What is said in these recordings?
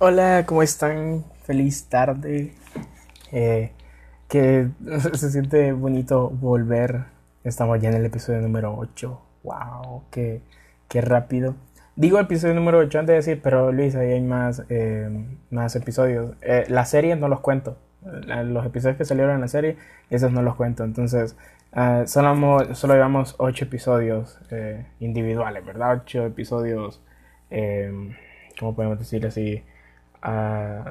Hola, ¿cómo están? Feliz tarde. Eh, que se siente bonito volver. Estamos ya en el episodio número 8. ¡Wow! ¡Qué, qué rápido! Digo episodio número 8 antes de decir, pero Luis, ahí hay más, eh, más episodios. Eh, la serie no los cuento. Los episodios que salieron en la serie, esos no los cuento. Entonces, uh, solo, solo llevamos 8 episodios individuales, ¿verdad? 8 episodios, ¿cómo podemos decir así?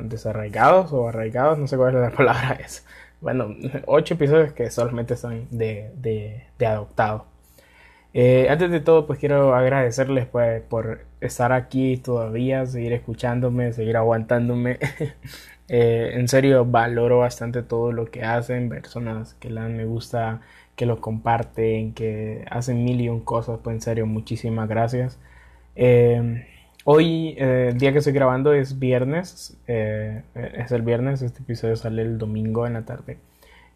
Desarraigados o arraigados, no sé cuál es la palabra es. Bueno, ocho episodios que solamente son de, de, adoptado. Eh, antes de todo, pues quiero agradecerles pues, por estar aquí todavía, seguir escuchándome, seguir aguantándome. Eh, en serio, valoro bastante todo lo que hacen, personas que la me gusta, que lo comparten, que hacen mil y un cosas, pues en serio, muchísimas gracias. Eh, Hoy, eh, el día que estoy grabando es viernes, eh, es el viernes, este episodio sale el domingo en la tarde.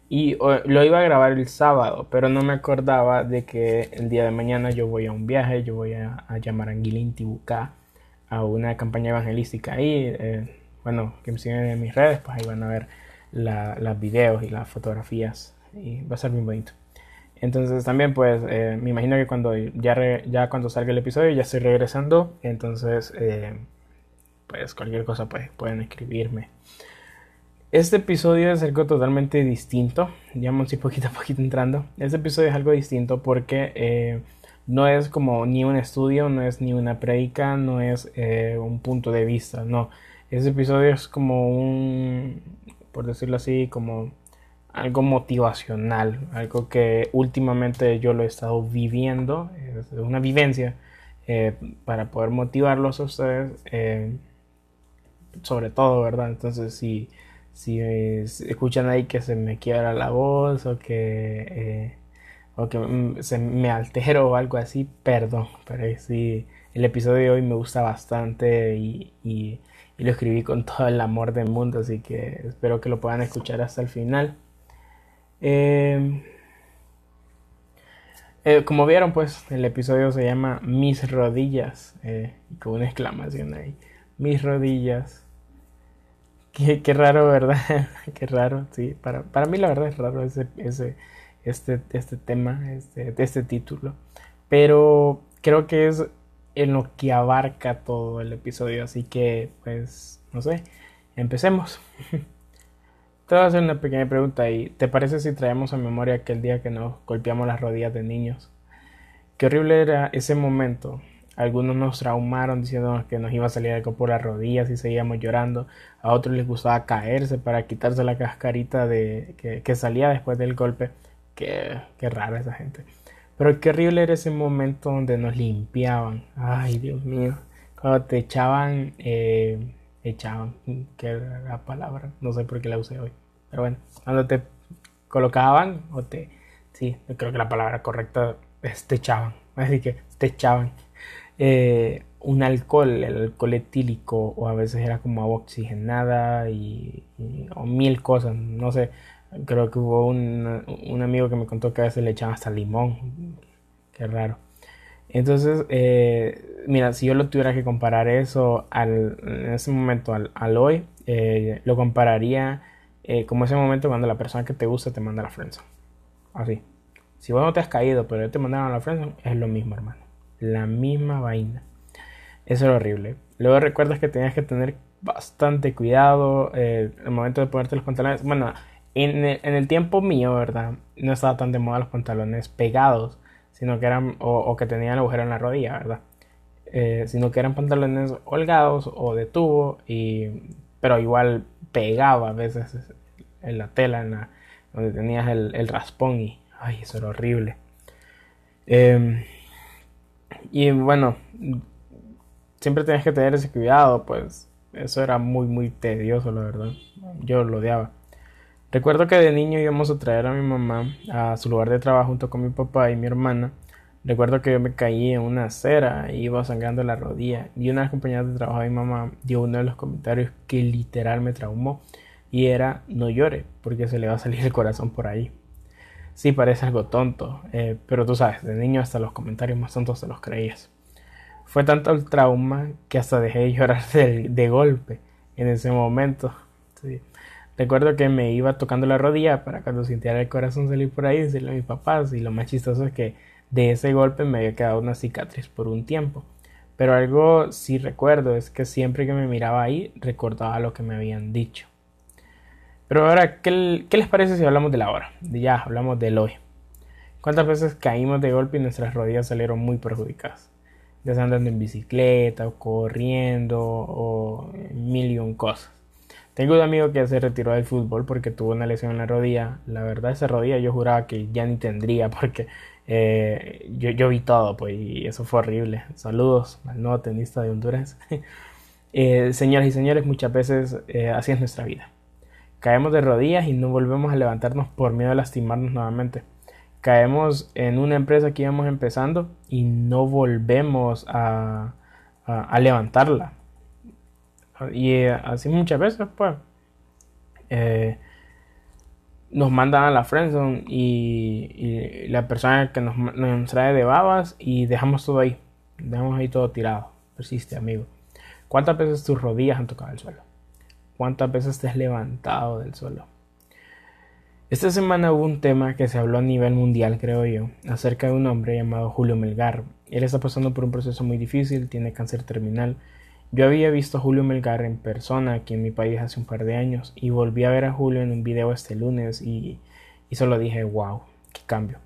Y lo iba a grabar el sábado, pero no me acordaba de que el día de mañana yo voy a un viaje, yo voy a, llamar a Tibucá a una campaña evangelística ahí. Eh, bueno, que me siguen en mis redes, pues ahí van a ver los videos y las fotografías y va a ser muy bonito. Entonces también pues eh, me imagino que cuando ya, ya cuando salga el episodio ya estoy regresando. Entonces eh, pues cualquier cosa pues pueden escribirme. Este episodio es algo totalmente distinto. Digamos y poquito a poquito entrando. Este episodio es algo distinto porque eh, no es como ni un estudio, no es ni una predica, no es un punto de vista. No. Este episodio es como un, por decirlo así, como algo motivacional, algo que últimamente yo lo he estado viviendo, es una vivencia eh, para poder motivarlos a ustedes, eh, sobre todo, ¿verdad? Entonces, si, si escuchan ahí que se me quiebra la voz o que, eh, o que se me altero o algo así, perdón, pero sí, el episodio de hoy me gusta bastante y, y lo escribí con todo el amor del mundo, así que espero que lo puedan escuchar hasta el final. Em, eh, como vieron, pues el episodio se llama Mis rodillas, eh, con una exclamación ahí. Mis rodillas. Qué, raro, ¿verdad? qué raro, sí. Para, para, mí la verdad es raro ese, ese, este, este tema, este, este título. Pero creo que es en lo que abarca todo el episodio. Así que, pues, no sé, empecemos. Te voy a hacer una pequeña pregunta y ¿te parece si traemos a memoria aquel día que nos golpeamos las rodillas de niños? Qué horrible era ese momento. Algunos nos traumaron diciendo que nos iba a salir algo por las rodillas y seguíamos llorando. A otros les gustaba caerse para quitarse la cascarita de, que, salía después del golpe. Qué, qué rara esa gente. Pero qué horrible era ese momento donde nos limpiaban. Ay, Dios mío. Cuando te echaban, eh, echaban, que era la palabra, no sé por qué la usé hoy. Pero bueno, cuando te colocaban o te... Sí, yo creo que la palabra correcta es te echaban. Así que te echaban. Eh, un alcohol, el alcohol etílico o a veces era como agua oxigenada y, o mil cosas, no sé, creo que hubo un, un, amigo que me contó que a veces le echaban hasta limón, qué raro. Entonces, eh, mira, si yo lo tuviera que comparar eso al, en ese momento al, hoy, eh, lo compararía eh, como ese momento cuando la persona que te gusta te manda la friendzone. Así. Si vos no te has caído, pero te mandaron la friendzone, es lo mismo, hermano. La misma vaina. Eso es horrible. Luego recuerdas que tenías que tener bastante cuidado eh, el momento de ponerte los pantalones. Bueno, en el, tiempo mío, ¿verdad? No estaba tan de moda los pantalones pegados, sino que eran, o, que tenían agujero en la rodilla, ¿verdad? Eh, sino que eran pantalones holgados o de tubo, y, pero igual pegaba a veces en la tela, en donde tenías el, raspón y, ay, eso era horrible. Em, y bueno, siempre tenías que tener ese cuidado, pues eso era muy, muy tedioso, la verdad. Yo lo odiaba. Recuerdo que de niño íbamos a traer a mi mamá a su lugar de trabajo junto con mi papá y mi hermana. Recuerdo que yo me caí en una acera y iba sangrando la rodilla. Y una de las compañeras de trabajo de mi mamá dio uno de los comentarios que literal me traumó y era no llore porque se le va a salir el corazón por ahí. Sí, parece algo tonto, eh, pero tú sabes, de niño hasta los comentarios más tontos se los creías. Fue tanto el trauma que hasta dejé de llorar de, golpe. en ese momento. Recuerdo que me iba tocando la rodilla para cuando sintiera el corazón salir por ahí decirle a mis papás y lo más chistoso es que de ese golpe me había quedado una cicatriz por un tiempo. Pero algo sí recuerdo es que siempre que me miraba ahí recordaba lo que me habían dicho. Pero ahora, ¿qué, les parece si hablamos de la hora? Ya, hablamos del hoy. ¿Cuántas veces caímos de golpe y nuestras rodillas salieron muy perjudicadas? Ya sea andando en bicicleta o corriendo o mil y un cosas. Tengo un amigo que se retiró del fútbol porque tuvo una lesión en la rodilla. La verdad, esa rodilla yo juraba que ya ni tendría porque eh, yo, vi todo, pues, y eso fue horrible. Saludos al nuevo tenista de Honduras. eh, señoras y señores, muchas veces eh, así es nuestra vida. Caemos de rodillas y no volvemos a levantarnos por miedo a lastimarnos nuevamente. Caemos en una empresa que íbamos empezando y no volvemos a, levantarla. Y eh, así muchas veces, pues. Eh, nos mandan a la friendzone y, la persona que nos, nos, trae de babas y dejamos todo ahí. Dejamos ahí todo tirado. Persiste, amigo. ¿Cuántas veces tus rodillas han tocado el suelo? ¿Cuántas veces te has levantado del suelo? Esta semana hubo un tema que se habló a nivel mundial, creo yo, acerca de un hombre llamado Julio Melgar. Él está pasando por un proceso muy difícil, tiene cáncer terminal yo había visto a Julio Melgar en persona aquí en mi país hace un par de años y volví a ver a Julio en un video este lunes y, solo dije, wow, qué cambio.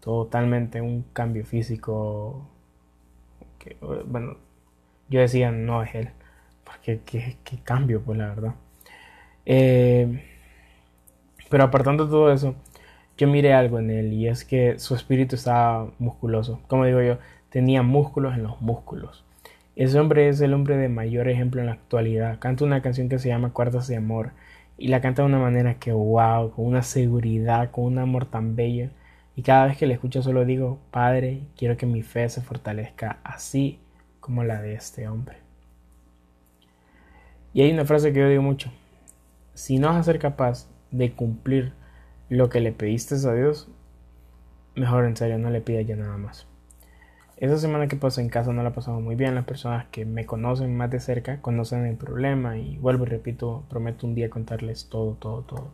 Totalmente un cambio físico. Bueno, yo decía, no es él. Porque qué, cambio, pues la verdad. Eh, pero apartando todo eso, yo miré algo en él y es que su espíritu estaba musculoso. Como digo yo, tenía músculos en los músculos. Ese hombre es el hombre de mayor ejemplo en la actualidad. Canta una canción que se llama Cuartas de Amor y la canta de una manera que wow, con una seguridad, con un amor tan bello. Y cada vez que le escucho solo digo, Padre, quiero que mi fe se fortalezca así como la de este hombre. Y hay una frase que yo digo mucho. Si no vas a ser capaz de cumplir lo que le pediste a Dios, mejor en serio no le pidas ya nada más. Esa semana que pasó en casa no la pasamos muy bien. Las personas que me conocen más de cerca conocen el problema y vuelvo y repito, prometo un día contarles todo, todo, todo.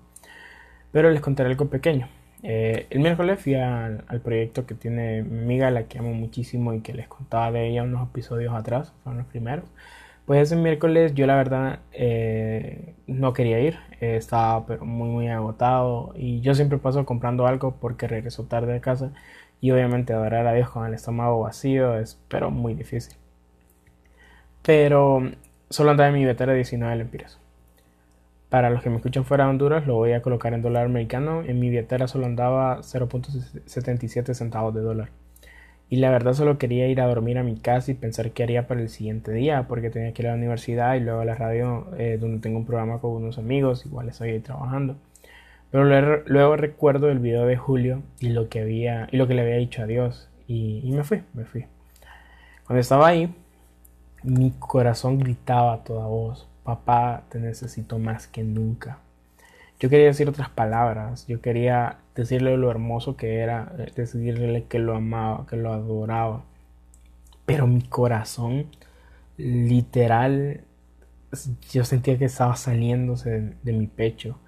Pero les contaré algo pequeño. Eh, el miércoles fui al, proyecto que tiene mi amiga, la que amo muchísimo y que les contaba de ella unos episodios atrás, fueron los primeros. Pues ese miércoles yo la verdad eh, no quería ir, eh, estaba pero muy muy agotado y yo siempre paso comprando algo porque regreso tarde a casa y obviamente adorar a Dios con el estómago vacío es pero muy difícil. Pero solo andaba en mi billetera de 19 lempiras. Para los que me escuchan fuera de Honduras, lo voy a colocar en dólar americano. En mi billetera solo andaba 0.77 centavos de dólar. Y la verdad solo quería ir a dormir a mi casa y pensar qué haría para el siguiente día, porque tenía que ir a la universidad y luego a la radio eh, donde tengo un programa con unos amigos, igual estoy ahí trabajando. Pero luego, recuerdo el video de Julio y lo que había y lo que le había dicho a Dios y, me fui, me fui. Cuando estaba ahí, mi corazón gritaba a toda voz, papá, te necesito más que nunca. Yo quería decir otras palabras, yo quería decirle lo hermoso que era, eh, decirle que lo amaba, que lo adoraba. Pero mi corazón, literal, yo sentía que estaba saliéndose de mi pecho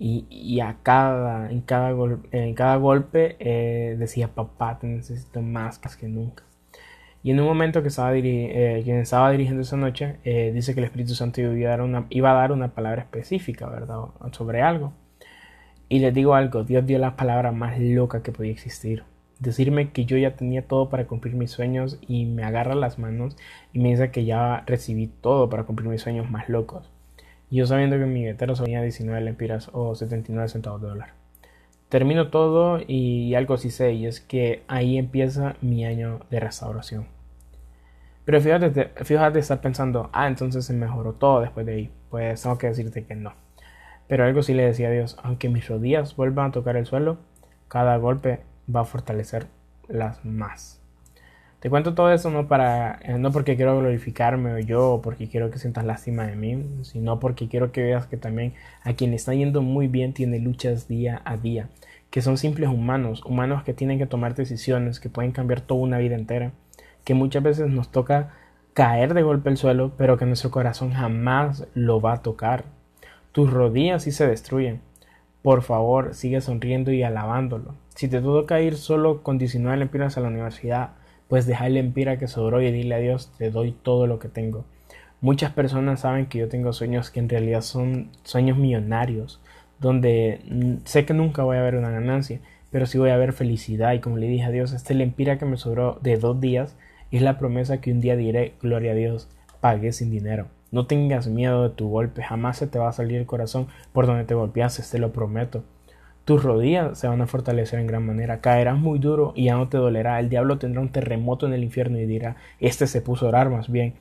y, a cada, en, cada en cada golpe eh, decía, papá, te necesito más que nunca. Y en un momento que estaba, eh, quien estaba dirigiendo esa noche, eh, dice que el Espíritu Santo iba a, dar una, iba a dar una palabra específica, ¿verdad? Sobre algo. Y les digo algo, Dios dio la palabra más loca que podía existir. Decirme que yo ya tenía todo para cumplir mis sueños y me agarra las manos y me dice que ya recibí todo para cumplir mis sueños más locos yo sabiendo que mi billetera tenía 19 lempiras o 79 centavos de dólar. Termino todo y algo sí sé, y es que ahí empieza mi año de restauración. Pero fíjate, fíjate estar pensando, ah, entonces se mejoró todo después de ahí. Pues tengo que decirte que no. Pero algo sí le decía a Dios, aunque mis rodillas vuelvan a tocar el suelo, cada golpe va a fortalecer las más. Te cuento todo eso no para eh, no porque quiero glorificarme o yo o porque quiero que sientas lástima de mí, sino porque quiero que veas que también a quien está yendo muy bien tiene luchas día a día, que son simples humanos, humanos que tienen que tomar decisiones, que pueden cambiar toda una vida entera, que muchas veces nos toca caer de golpe al suelo, pero que nuestro corazón jamás lo va a tocar. Tus rodillas sí se destruyen. Por favor, sigue sonriendo y alabándolo. Si te toca ir solo con 19 lempiras a la universidad, pues deja el lempira que sobró y dile a Dios, te doy todo lo que tengo. Muchas personas saben que yo tengo sueños que en realidad son sueños millonarios, donde sé que nunca voy a ver una ganancia, pero sí voy a ver felicidad. Y como le dije a Dios, este lempira que me sobró de dos días es la promesa que un día diré, gloria a Dios, pagué sin dinero. No tengas miedo de tu golpe, jamás se te va a salir el corazón por donde te golpeaste, te lo prometo. Tus rodillas se van a fortalecer en gran manera, caerás muy duro y ya no te dolerá. El diablo tendrá un terremoto en el infierno y dirá, este se puso a orar más bien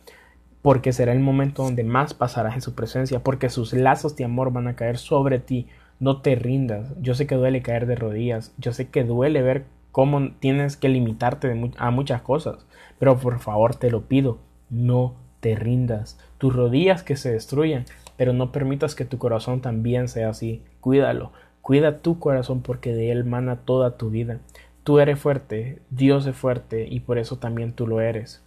porque será el momento donde más pasarás en su presencia, porque sus lazos de amor van a caer sobre ti. No te rindas. Yo sé que duele caer de rodillas, yo sé que duele ver cómo tienes que limitarte a muchas cosas, pero por favor te lo pido, no te rindas. Tus rodillas que se destruyan, pero no permitas que tu corazón también sea así. Cuídalo, cuida tu corazón porque de él mana toda tu vida. Tú eres fuerte, Dios es fuerte y por eso también tú lo eres.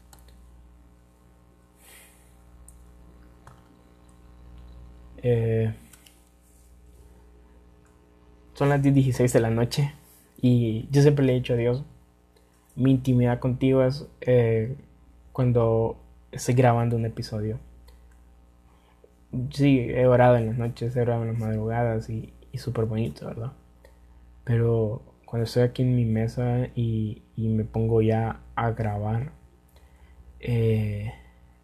Eh, son las 10.16 de la noche y yo siempre le he dicho a Dios, mi intimidad contigo es eh, cuando estoy grabando un episodio. Sí, he orado en las noches, he orado en las madrugadas y, y súper bonito, ¿verdad? Pero cuando estoy aquí en mi mesa y, me pongo ya a grabar, eh,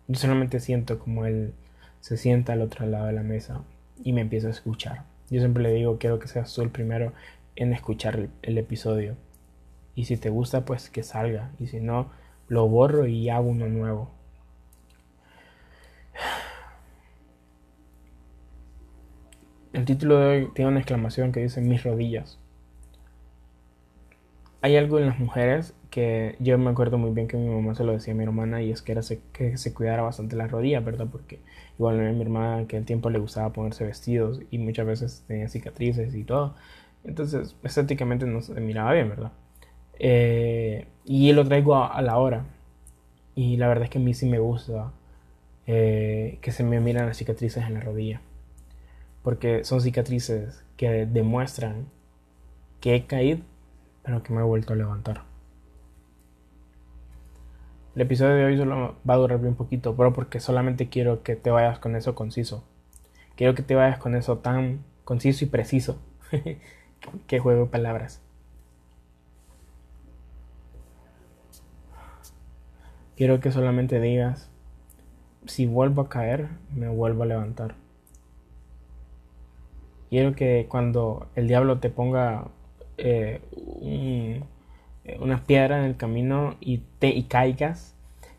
yo solamente siento como el se sienta al otro lado de la mesa y me empieza a escuchar. Yo siempre le digo, quiero que seas tú el primero en escuchar el, episodio. Y si te gusta, pues que salga. Y si no, lo borro y hago uno nuevo. Título de hoy tiene una exclamación que dice mis rodillas. Hay algo en las mujeres que yo me acuerdo muy bien que mi mamá se lo decía a mi hermana y es que era que se cuidara bastante las rodillas, ¿verdad? Porque igual a mi hermana que el tiempo le gustaba ponerse vestidos y muchas veces tenía cicatrices y todo. Entonces estéticamente no se miraba bien, ¿verdad? Eh, y lo traigo a, la hora. Y la verdad es que a mí sí me gusta eh, que se me miran las cicatrices en la rodilla. Porque son cicatrices que demuestran que he caído, pero que me he vuelto a levantar. El episodio de hoy solo va a durar bien poquito, pero porque solamente quiero que te vayas con eso conciso. Quiero que te vayas con eso tan conciso y preciso. que juego de palabras. Quiero que solamente digas, si vuelvo a caer, me vuelvo a levantar. Quiero que cuando el diablo te ponga eh, un eh, una piedra en el camino y te y caigas,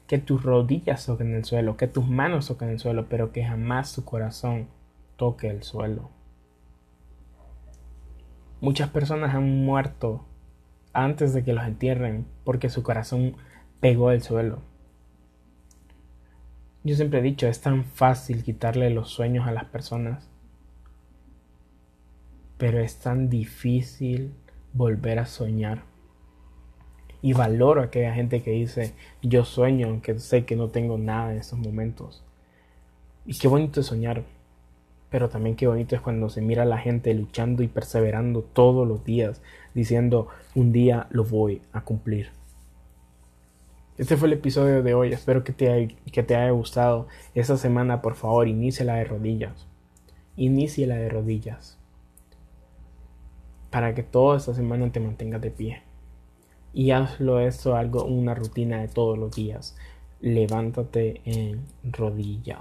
que tus rodillas toquen el suelo, que tus manos toquen el suelo, pero que jamás tu corazón toque el suelo. Muchas personas han muerto antes de que los entierren porque su corazón pegó el suelo. Yo siempre he dicho, es tan fácil quitarle los sueños a las personas, pero es tan difícil volver a soñar y valoro a aquella gente que dice yo sueño aunque sé que no tengo nada en estos momentos. Y qué bonito es soñar, pero también qué bonito es cuando se mira a la gente luchando y perseverando todos los días, diciendo un día lo voy a cumplir. Este fue el episodio de hoy, espero que te, haya, que te haya gustado. Esta semana, por favor, la de rodillas. la de rodillas. Para que toda esta semana te mantengas de pie y hazlo esto algo, una rutina de todos los días. Levántate en rodillas.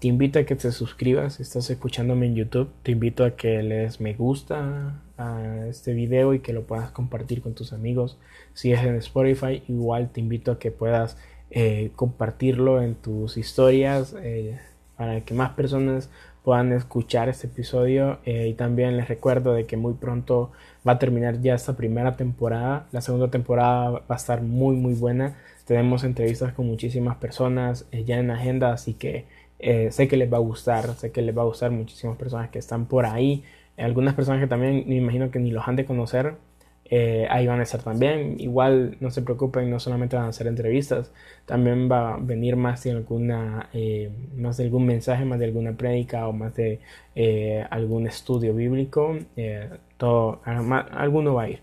Te invito a que te suscribas si estás escuchándome en YouTube. Te invito a que le des me gusta a este video y que lo puedas compartir con tus amigos. Si es en Spotify, igual te invito a que puedas eh, compartirlo en tus historias eh, para que más personas puedan escuchar este episodio eh, y también les recuerdo de que muy pronto va a terminar ya esta primera temporada. La segunda temporada va a estar muy muy buena. Tenemos entrevistas con muchísimas personas eh, ya en agenda así que eh, sé que les va a gustar sé que les va a gustar muchísimas personas que están por ahí. Algunas personas que también me imagino que ni los han de conocer eh, ahí van a estar también. Igual no se preocupen, no solamente van a hacer entrevistas, también va a venir más de alguna, eh, más de algún mensaje, más de alguna prédica o más de eh, algún estudio bíblico. todo, alguno va a ir.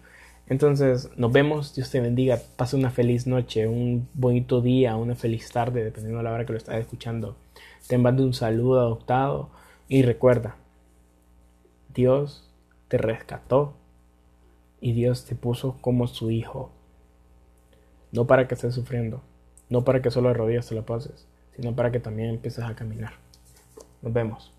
Entonces, nos vemos, Dios te bendiga, pase una feliz noche, un bonito día, una feliz tarde, dependiendo de la hora que lo estés escuchando. Te mando un saludo adoptado y recuerda, Dios te rescató y Dios te puso como su hijo. No para que estés sufriendo, no para que solo de rodillas te la pases, sino para que también empieces a caminar. Nos vemos.